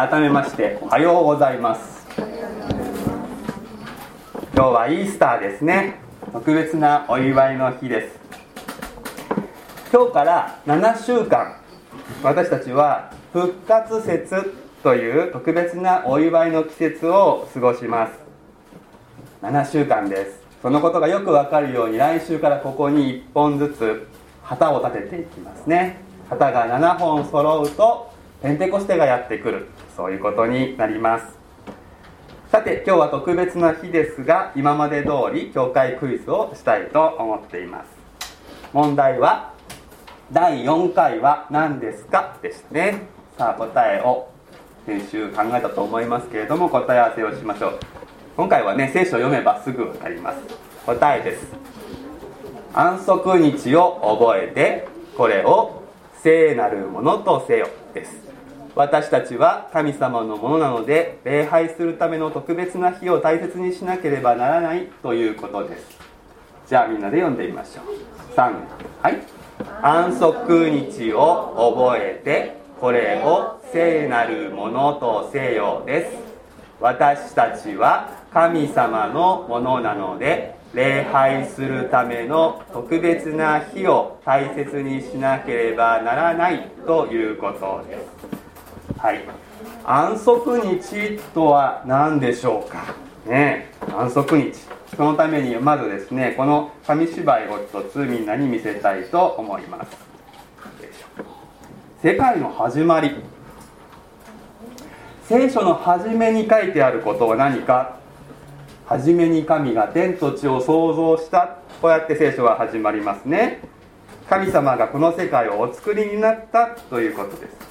改めましておはようございます。今日はイースターですね。特別なお祝いの日です。今日から7週間私たちは復活節という特別なお祝いの季節を過ごします。7週間です。そのことがよくわかるように来週からここに1本ずつ旗を立てていきますね。旗が7本揃うとペンテコステがやってくる。そういうことになります。さて今日は特別な日ですが今まで通り教会クイズをしたいと思っています。問題は第4回は何ですか？でしたね。さあ答えを先週考えたと思いますけれども答え合わせをしましょう。今回はね聖書を読めばすぐ分かります。答えです。安息日を覚えてこれを聖なるものとせよ。です。私たちは神様のものなので礼拝するための特別な日を大切にしなければならないということです。じゃあみんなで読んでみましょう。3はい。安息日を覚えてこれを聖なるものとせよです。私たちは神様のものなので礼拝するための特別な日を大切にしなければならないということです。はい。安息日とは何でしょうか？ね安息日。そのためにまずですねこの紙芝居を一つみんなに見せたいと思います。世界の始まり。聖書の初めに書いてあることは何か？初めに神が天と地を創造した。こうやって聖書は始まりますね。神様がこの世界をお作りになったということです。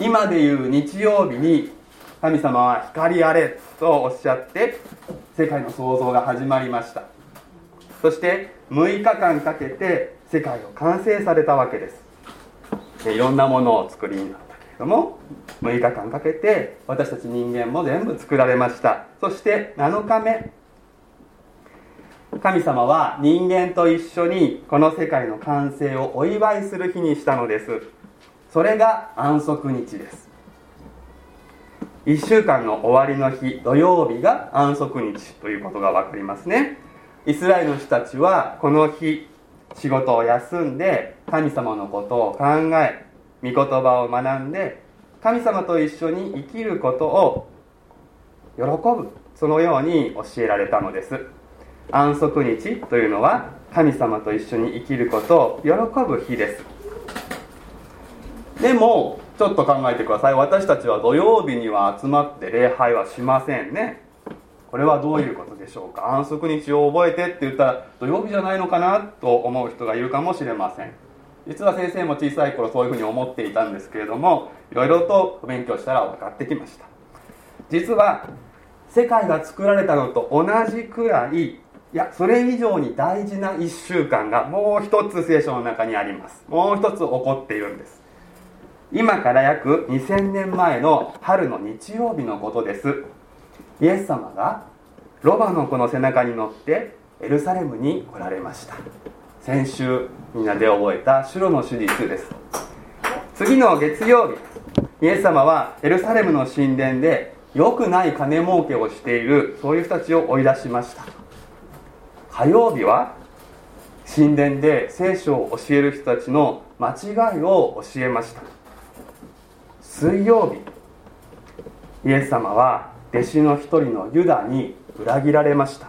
今でいう日曜日に神様は光あれとおっしゃって世界の創造が始まりました。そして6日間かけて世界を完成されたわけです。いろんなものを作りになったけれども6日間かけて私たち人間も全部作られました。そして7日目。神様は人間と一緒にこの世界の完成をお祝いする日にしたのです。それが安息日です。1週間の終わりの日土曜日が安息日ということが分かりますね。イスラエルの人たちはこの日仕事を休んで神様のことを考え御言葉を学んで神様と一緒に生きることを喜ぶそのように教えられたのです。安息日というのは神様と一緒に生きることを喜ぶ日です。でもちょっと考えてください。私たちは土曜日には集まって礼拝はしませんね。これはどういうことでしょうか？安息日を覚えてって言ったら土曜日じゃないのかなと思う人がいるかもしれません。実は先生も小さい頃そういうふうに思っていたんですけれどもいろいろと勉強したら分かってきました。実は世界が作られたのと同じくらいいやそれ以上に大事な1週間がもう一つ聖書の中にあります。もう一つ起こっているんです。今から約2000年前の春の日曜日のことです。イエス様がロバの子の背中に乗ってエルサレムに来られました。先週みんなで覚えたシュロの手術です。次の月曜日イエス様はエルサレムの神殿で良くない金儲けをしているそういう人たちを追い出しました。火曜日は神殿で聖書を教える人たちの間違いを教えました。水曜日。イエス様は弟子の一人のユダに裏切られました。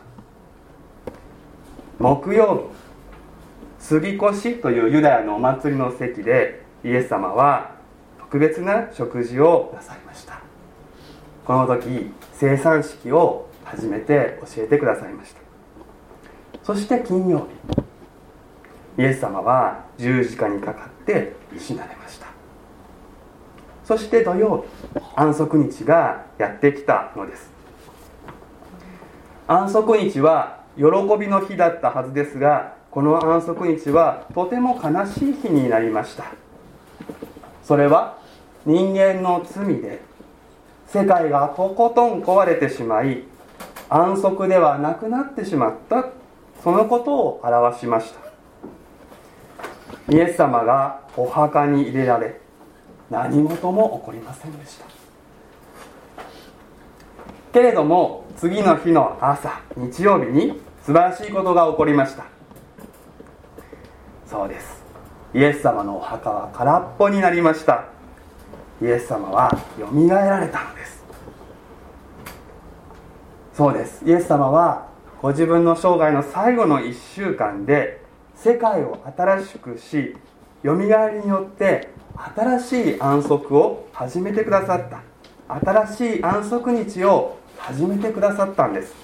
木曜日。杉越というユダヤのお祭りの席でイエス様は特別な食事をなさいました。この時生産式を初めて教えてくださいました。そして金曜日。イエス様は十字架にかかって死なれました。そして土曜日安息日がやってきたのです。安息日は喜びの日だったはずですがこの安息日はとても悲しい日になりました。それは人間の罪で世界がとことん壊れてしまい安息ではなくなってしまったそのことを表しました。イエス様がお墓に入れられ何事も起こりませんでした。けれども次の日の朝日曜日に素晴らしいことが起こりました。そうです。イエス様のお墓は空っぽになりました。イエス様はよみがえられたのです。そうです。イエス様はご自分の生涯の最後の1週間で世界を新しくしよみがえりによって新しい安息を始めてくださった。新しい安息日を始めてくださったんです。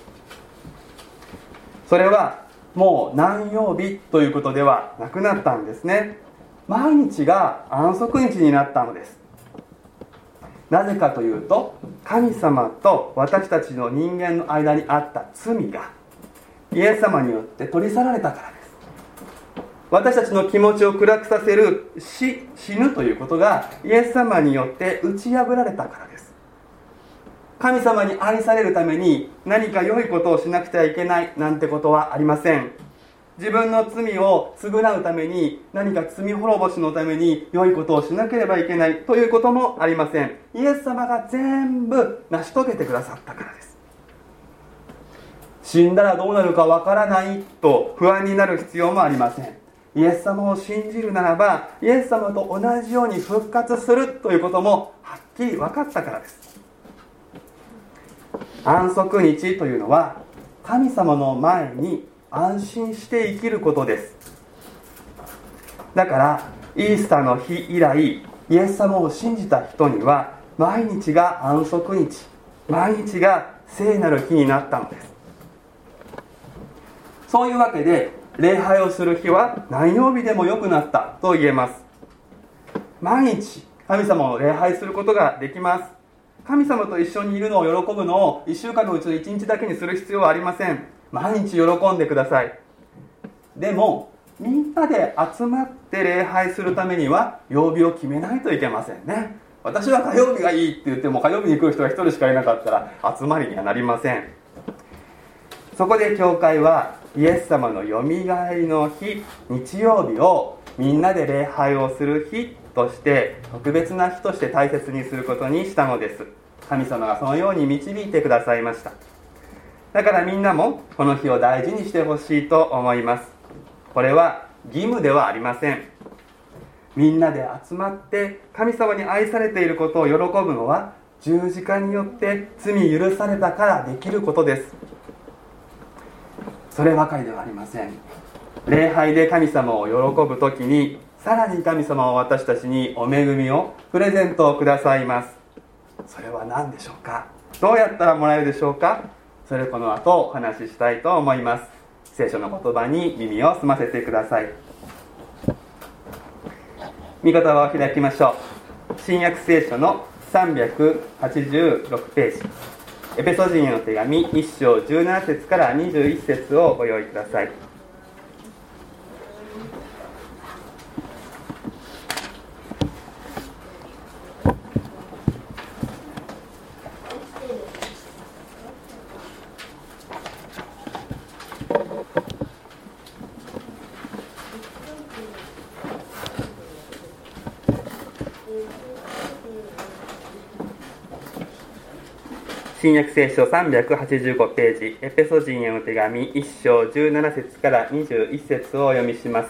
それはもう何曜日ということではなくなったんですね。毎日が安息日になったのです。なぜかというと神様と私たちの人間の間にあった罪がイエス様によって取り去られたからです。私たちの気持ちを暗くさせる死死ぬということがイエス様によって打ち破られたからです。神様に愛されるために何か良いことをしなくてはいけないなんてことはありません。自分の罪を償うために何か罪滅ぼしのために良いことをしなければいけないということもありません。イエス様が全部成し遂げてくださったからです。死んだらどうなるかわからないと不安になる必要もありません。イエス様を信じるならばイエス様と同じように復活するということもはっきり分かったからです。安息日というのは神様の前に安心して生きることです。だからイースターの日以来イエス様を信じた人には毎日が安息日毎日が聖なる日になったのです。そういうわけで礼拝をする日は何曜日でも良くなったと言えます。毎日神様を礼拝することができます。神様と一緒にいるのを喜ぶのを1週間のうちの1日だけにする必要はありません。毎日喜んでください。でもみんなで集まって礼拝するためには曜日を決めないといけませんね。私は火曜日がいいって言っても火曜日に来る人が1人しかいなかったら集まりにはなりません。そこで教会はイエス様のよみがえりの日日曜日をみんなで礼拝をする日として特別な日として大切にすることにしたのです。神様がそのように導いてくださいました。だからみんなもこの日を大事にしてほしいと思います。これは義務ではありません。みんなで集まって神様に愛されていることを喜ぶのは十字架によって罪許されたからできることです。そればかりではありません。礼拝で神様を喜ぶ時にさらに神様は私たちにお恵みをプレゼントをくださいます。それは何でしょうか？どうやったらもらえるでしょうか？それこの後お話ししたいと思います。聖書の言葉に耳を澄ませてください。御言葉を開きましょう。新約聖書の386ページ。エペソ人への手紙1章17節から21節をご用意ください。新約聖書385ページ、エペソ人への手紙1章17節から21節をお読みします。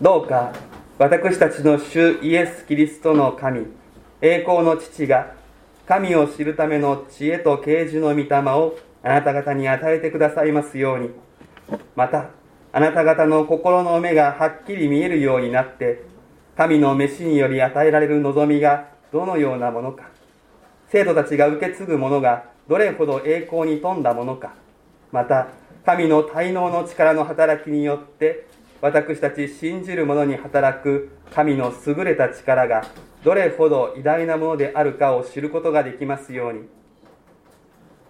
どうか私たちの主イエス・キリストの神、栄光の父が神を知るための知恵と啓示の御霊をあなた方に与えてくださいますように、また、あなた方の心の目がはっきり見えるようになって、神の召しにより与えられる望みがどのようなものか。生徒たちが受け継ぐものがどれほど栄光に富んだものか。また神の滞納の力の働きによって私たち信じる者に働く神の優れた力がどれほど偉大なものであるかを知ることができますように。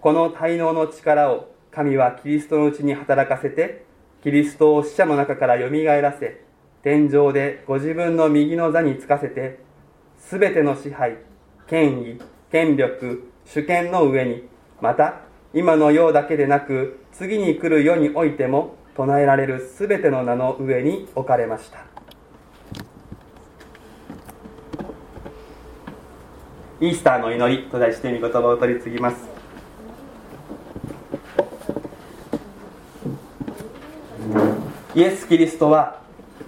この滞納の力を神はキリストのうちに働かせてキリストを死者の中からよみがえらせ天井でご自分の右の座につかせてすべての支配、権威、権力、主権の上に、また、今の世だけでなく、次に来る世においても、唱えられるすべての名の上に置かれました。イースターの祈りと題して御言葉を取り次ぎますイエス・キリストは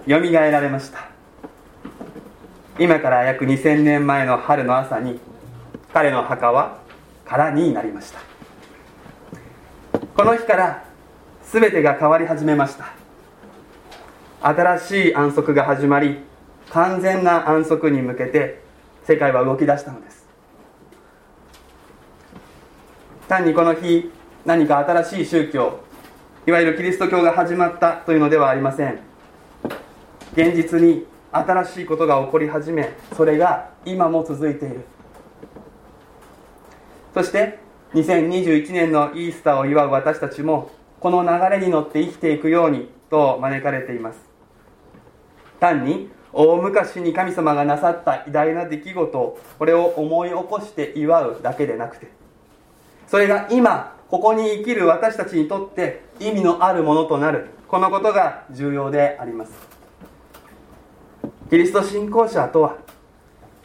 よみがえられました今から約2000年前の春の朝に彼の墓は空になりました。この日から全てが変わり始めました。新しい安息が始まり完全な安息に向けて世界は動き出したのです。単にこの日何か新しい宗教いわゆるキリスト教が始まったというのではありません。現実に新しいことが起こり始めそれが今も続いている。そして2021年のイースターを祝う私たちもこの流れに乗って生きていくようにと招かれています。単に大昔に神様がなさった偉大な出来事をこれを思い起こして祝うだけでなくてそれが今ここに生きる私たちにとって意味のあるものとなるこのことが重要であります。キリスト信仰者とは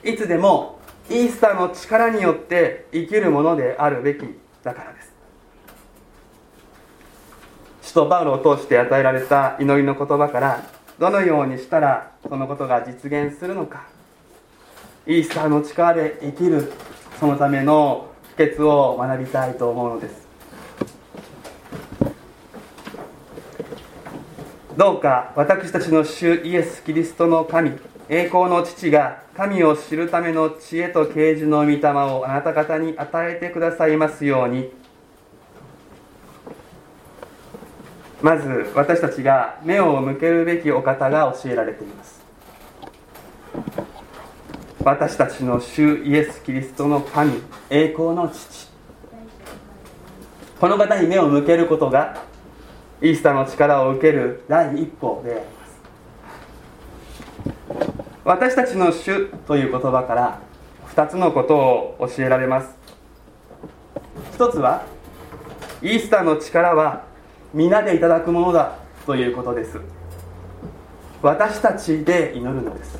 いつでもイースターの力によって生きるものであるべきだからです。使徒パウロを通して与えられた祈りの言葉からどのようにしたらそのことが実現するのか。イースターの力で生きるそのための秘訣を学びたいと思うのです。どうか私たちの主イエス・キリストの神栄光の父が神を知るための知恵と啓示の御霊をあなた方に与えてくださいますように。まず私たちが目を向けるべきお方が教えられています。私たちの主イエス・キリストの神栄光の父。この方に目を向けることがイースターの力を受ける第一歩であります。私たちの主という言葉から2つのことを教えられます。一つはイースターの力は皆でいただくものだということです。私たちで祈るのです。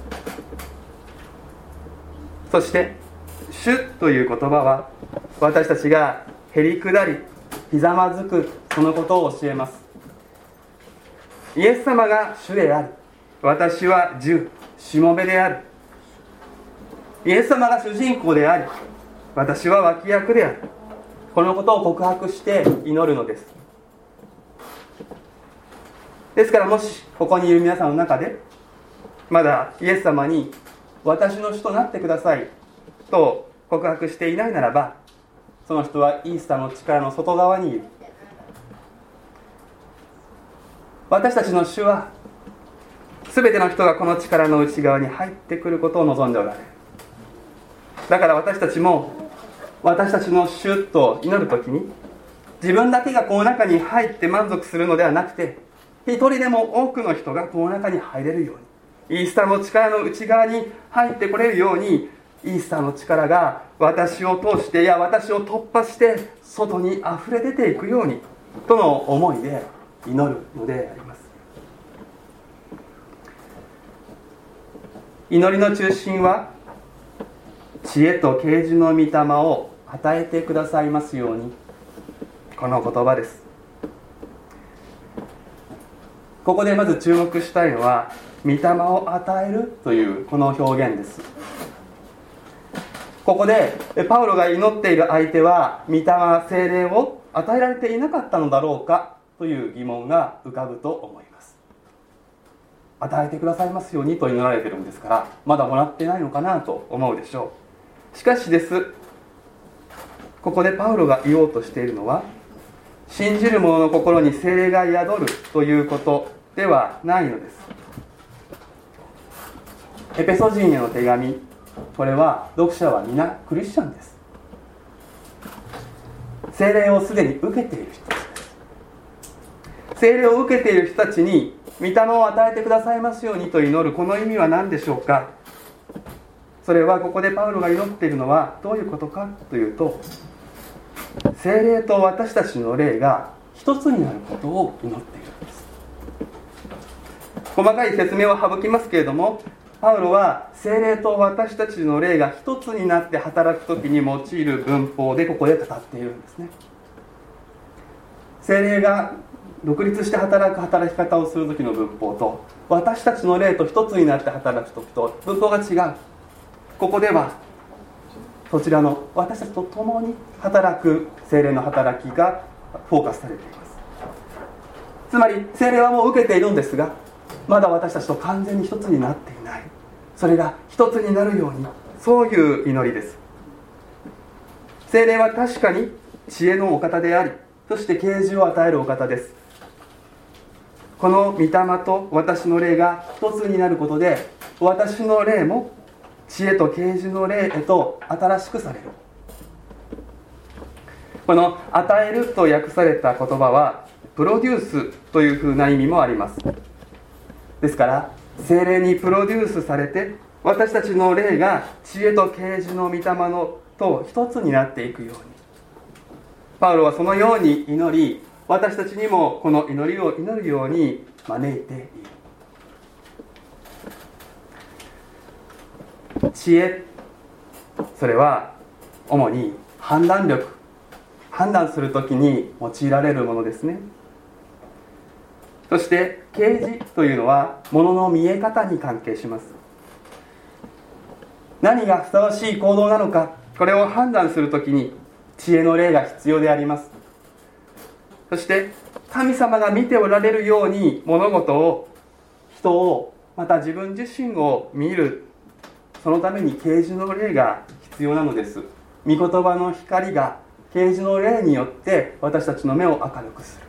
そして「主」という言葉は私たちがへりくだりひざまずくそのことを教えますイエス様が主である。私は従しもべである。イエス様が主人公であり私は脇役である。このことを告白して祈るのです。ですからもしここにいる皆さんの中でまだイエス様に私の主となってくださいと告白していないならばその人はイースターの力の外側にいる。私たちの主は全ての人がこの力の内側に入ってくることを望んでおられる。だから私たちも私たちの主と祈る時に自分だけがこの中に入って満足するのではなくて一人でも多くの人がこの中に入れるようにイースターの力の内側に入ってこれるようにイースターの力が私を通していや私を突破して外にあふれ出ていくようにとの思いで祈るのであります。祈りの中心は知恵と啓示の御霊を与えてくださいますように。この言葉です。ここでまず注目したいのは御霊を与えるというこの表現です。ここでパウロが祈っている相手は御霊精霊を与えられていなかったのだろうか。という疑問が浮かぶと思います。与えてくださいますようにと祈られてるんですからまだもらってないのかなと思うでしょう。しかしです。ここでパウロが言おうとしているのは信じる者の心に精霊が宿るということではないのです。エペソ人への手紙これは読者は皆クリスチャンです。精霊をすでに受けている人たちです精霊を受けている人たちに御霊を与えてくださいますようにと祈るこの意味は何でしょうか？それはここでパウロが祈っているのはどういうことかというと精霊と私たちの霊が一つになることを祈っているんです。細かい説明を省きますけれどもパウロは精霊と私たちの霊が一つになって働く時に用いる文法でここで語っているんですね。精霊が独立して働く働き方をする時の文法と私たちの霊と一つになって働く時と文法が違う。ここではそちらの私たちと共に働く精霊の働きがフォーカスされています。つまり精霊はもう受けているんですがまだ私たちと完全に一つになっていない。それが一つになるようにそういう祈りです。精霊は確かに知恵のお方でありそして啓示を与えるお方です。この御霊と私の霊が一つになることで私の霊も知恵と啓示の霊へと新しくされる。この「与える」と訳された言葉はプロデュースというふうな意味もあります。ですから精霊にプロデュースされて私たちの霊が知恵と啓示の御霊のと一つになっていくように。パウロはそのように祈り私たちにもこの祈りを祈るように招いている。知恵。それは主に判断力。判断するときに用いられるものですね。そして啓示というのはものの見え方に関係します。何がふさわしい行動なのか。これを判断するときに知恵の霊が必要であります。そして神様が見ておられるように物事を人をまた自分自身を見る。そのために啓示の霊が必要なのです。御言葉の光が啓示の霊によって私たちの目を明るくする。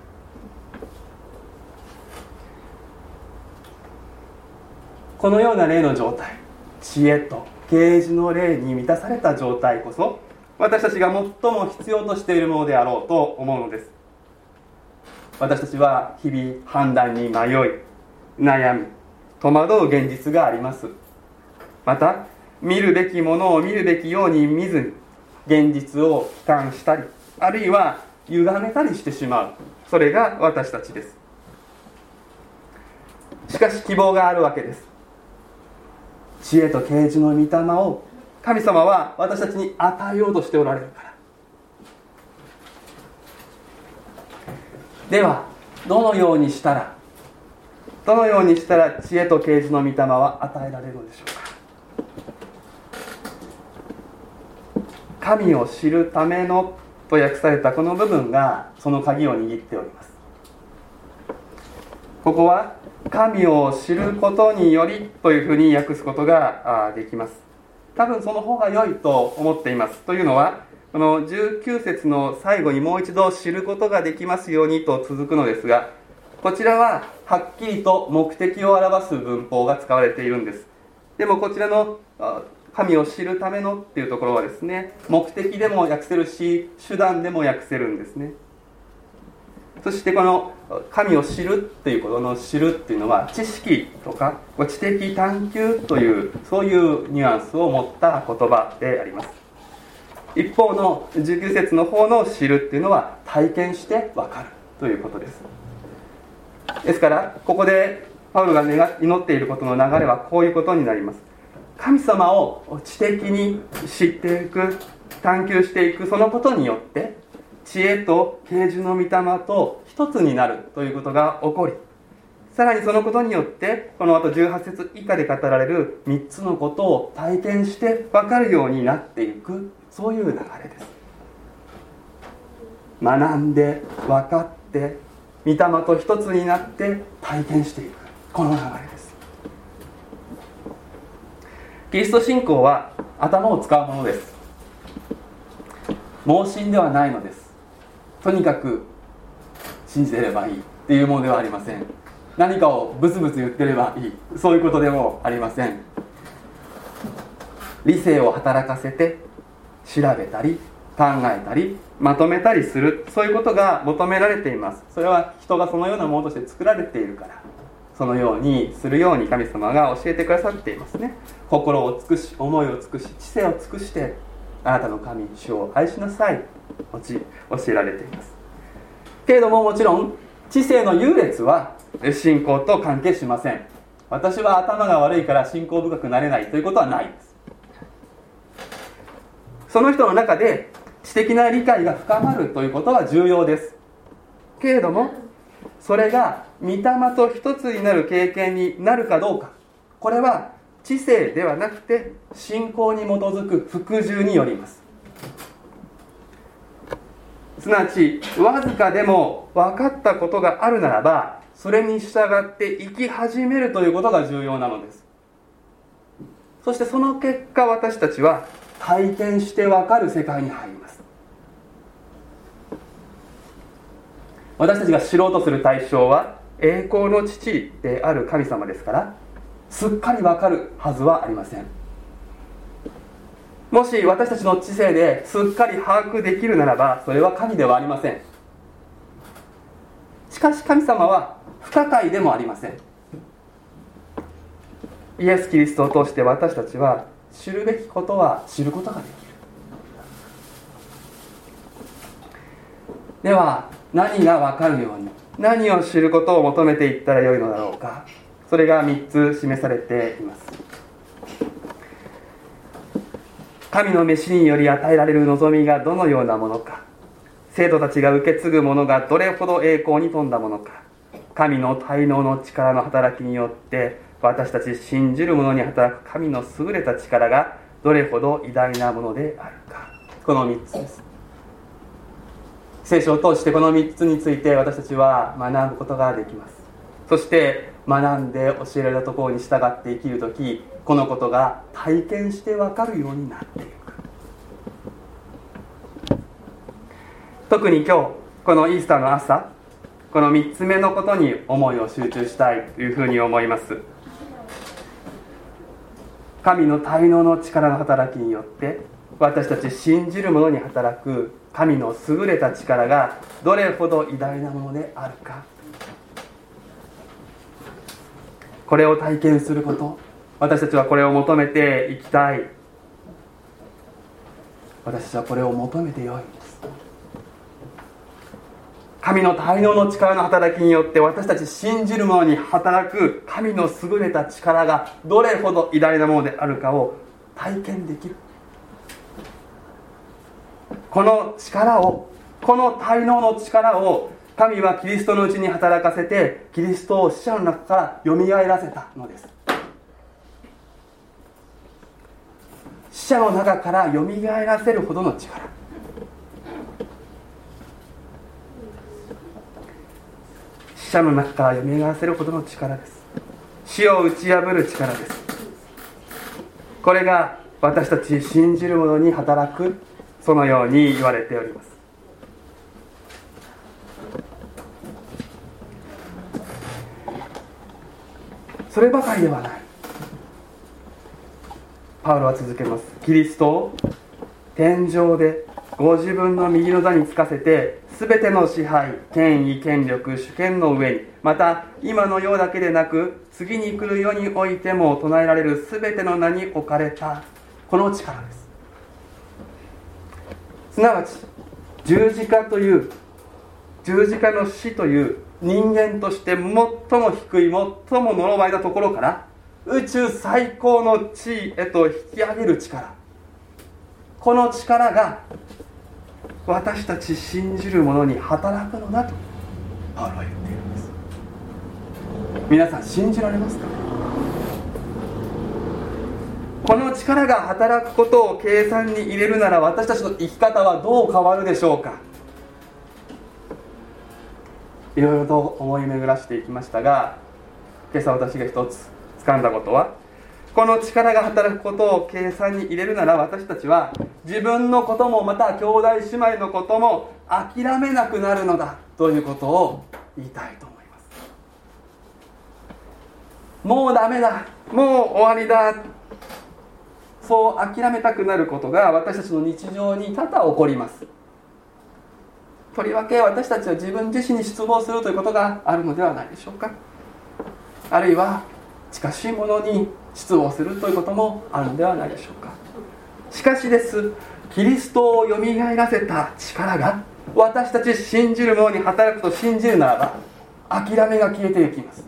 このような霊の状態知恵と啓示の霊に満たされた状態こそ私たちが最も必要としているものであろうと思うのです。私たちは日々判断に迷い悩み戸惑う現実があります。また見るべきものを見るべきように見ずに現実を悲観したりあるいは歪めたりしてしまう。それが私たちです。しかし希望があるわけです。知恵と啓示の御霊を神様は私たちに与えようとしておられるから。ではどのようにしたらどのようにしたら知恵と啓示の御霊は与えられるのでしょうか。神を知るためのと訳されたこの部分がその鍵を握っております。ここは神を知ることによりというふうに訳すことができます。多分その方が良いと思っています。というのはこの19節の最後にもう一度知ることができますようにと続くのですがこちらははっきりと目的を表す文法が使われているんです。でもこちらの神を知るためのっていうところはですね目的でも訳せるし手段でも訳せるんですね。そしてこの神を知るっていうことの知るっていうのは知識とか知的探求というそういうニュアンスを持った言葉であります。一方の19節の方の知るっていうのは体験して分かるということです。ですからここでパウロが祈っていることの流れはこういうことになります。神様を知的に知っていく探求していくそのことによって知恵と啓示の御霊と一つになるということが起こりさらにそのことによってこの後18節以下で語られる3つのことを体験して分かるようになっていくそういう流れです。学んで分かって御霊と一つになって体験していく。この流れです。キリスト信仰は頭を使うものです。盲信ではないのです。とにかく信じてればいい。っていうものではありません。何かをブツブツ言ってればいい。そういうことでもありません。理性を働かせて調べたり考えたりまとめたりする。そういうことが求められています。それは人がそのようなものとして作られているから。そのようにするように神様が教えてくださっていますね。心を尽くし思いを尽くし知性を尽くしてあなたの神主を愛しなさい。教えられています。けれどももちろん知性の優劣は信仰と関係しません。私は頭が悪いから信仰深くなれないということはないです。その人の中で知的な理解が深まるということは重要です。けれどもそれが御霊と一つになる経験になるかどうか。これは知性ではなくて信仰に基づく服従によります。すなわちわずかでも分かったことがあるならばそれに従って生き始めるということが重要なのです。そしてその結果私たちは体験して分かる世界に入ります。私たちが知ろうとする対象は栄光の父である神様ですからすっかり分かるはずはありません。もし私たちの知性ですっかり把握できるならばそれは神ではありません。しかし神様は不可解でもありません。イエス・キリストを通して私たちは知るべきことは知ることができる。では何が分かるように何を知ることを求めていったらよいのだろうか。それが3つ示されています。神の召しにより与えられる望みがどのようなものか。生徒たちが受け継ぐものがどれほど栄光に富んだものか。神の滞納の力の働きによって私たち信じる者に働く神の優れた力がどれほど偉大なものであるか。この3つです。聖書を通してこの3つについて私たちは学ぶことができます。そして学んで教えられたところに従って生きる時このことが体験して分かるようになっていく特に今日このイースターの朝この3つ目のことに思いを集中したいというふうに思います。神の滞納の力の働きによって私たち信じる者に働く神の優れた力がどれほど偉大なものであるか。これを体験すること。私たちはこれを求めていきたい。私たちはこれを求めてよい。神の滞納の力の働きによって私たち信じる者に働く神の優れた力がどれほど偉大なものであるかを体験できる。この力をこの滞納の力を神はキリストのうちに働かせてキリストを死者の中からよみがえらせたのです。死者の中からよみがえらせるほどの力。者の中からよみがえらせるほどの力です。死を打ち破る力です。これが私たち信じる者に働くそのように言われております。そればかりではない。パウロは続けます。キリストを天井でご自分の右の座につかせて全ての支配権威権力主権の上にまた今の世だけでなく次に来る世においても唱えられる全ての名に置かれたこの力です。すなわち十字架という十字架の死という人間として最も低い最も呪われたところから宇宙最高の地位へと引き上げる力。この力が私たち信じる者に働くのだとパウロは言っているんです。皆さん信じられますか？この力が働くことを計算に入れるなら私たちの生き方はどう変わるでしょうか？いろいろと思い巡らしていきましたが今朝私が一つ掴んだことはこの力が働くことを計算に入れるなら私たちは自分のこともまた兄弟姉妹のことも諦めなくなるのだということを言いたいと思います。もうダメだもう終わりだそう諦めたくなることが私たちの日常に多々起こります。とりわけ私たちは自分自身に失望するということがあるのではないでしょうか。あるいは近しいものに失望するということもあるのではないでしょうか。しかしです。キリストをよみがえらせた力が私たち信じる者に働くと信じるならば諦めが消えていきます。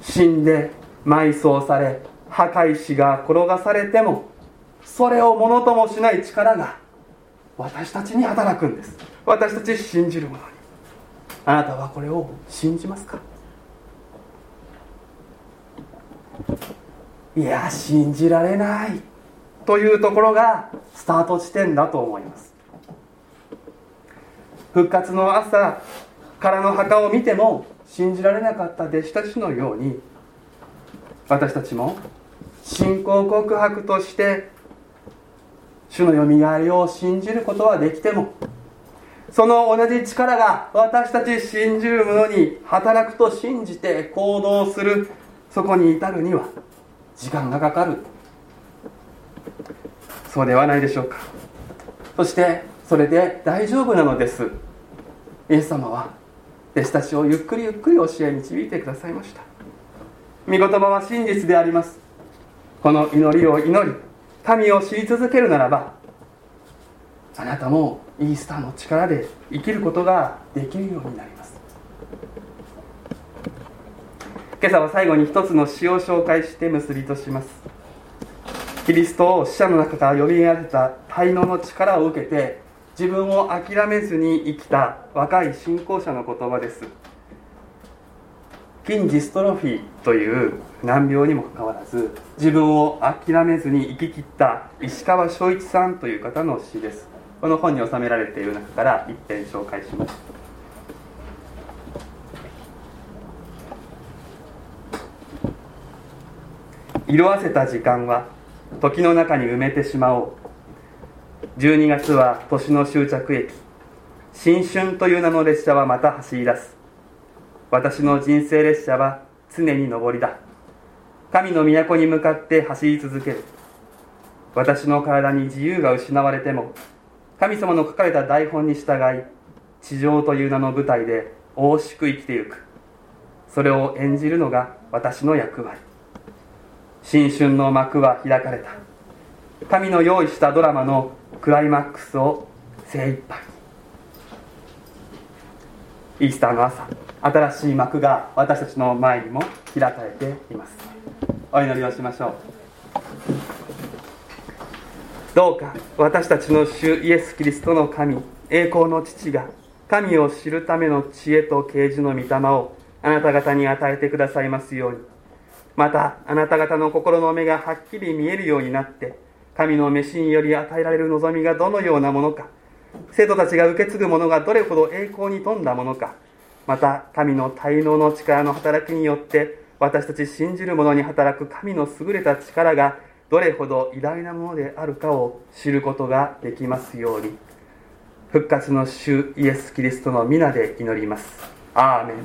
死んで埋葬され墓石が転がされてもそれをものともしない力が私たちに働くんです。私たち信じる者に。あなたはこれを信じますか？いや信じられない。というところがスタート地点だと思います。復活の朝からの墓を見ても信じられなかった弟子たちのように私たちも信仰告白として主のよみがえりを信じることはできてもその同じ力が私たち信じる者に働くと信じて行動するそこに至るには時間がかかる。そうではないでしょうか。そしてそれで大丈夫なのです。イエス様は弟子たちをゆっくりゆっくり教え導いてくださいました。御言葉は真実であります。この祈りを祈り神を知り続けるならばあなたもイースターの力で生きることができるようになります。今朝は最後に一つの詩を紹介して結びとします。キリストを死者の中から呼び上げた滞納の力を受けて自分を諦めずに生きた若い信仰者の言葉です。筋ジストロフィーという難病にもかかわらず自分を諦めずに生き切った石川昭一さんという方の詩です。この本に収められている中から一編紹介します。色あせた時間は時の中に埋めてしまおう。12月は年の終着駅。新春という名の列車はまた走り出す。私の人生列車は常に上りだ。神の都に向かって走り続ける。私の体に自由が失われても神様の書かれた台本に従い地上という名の舞台で大しく生きてゆく。それを演じるのが私の役割。新春の幕は開かれた。神の用意したドラマのクライマックスを精一杯。イースターの朝新しい幕が私たちの前にも開かれています。お祈りをしましょう。どうか私たちの主イエス・キリストの神栄光の父が神を知るための知恵と啓示の御霊をあなた方に与えてくださいますように。またあなた方の心の目がはっきり見えるようになって神の召しにより与えられる望みがどのようなものか生徒たちが受け継ぐものがどれほど栄光に富んだものかまた神の滞納の力の働きによって私たち信じる者に働く神の優れた力がどれほど偉大なものであるかを知ることができますように。復活の主イエス・キリストの皆で祈ります。アーメン。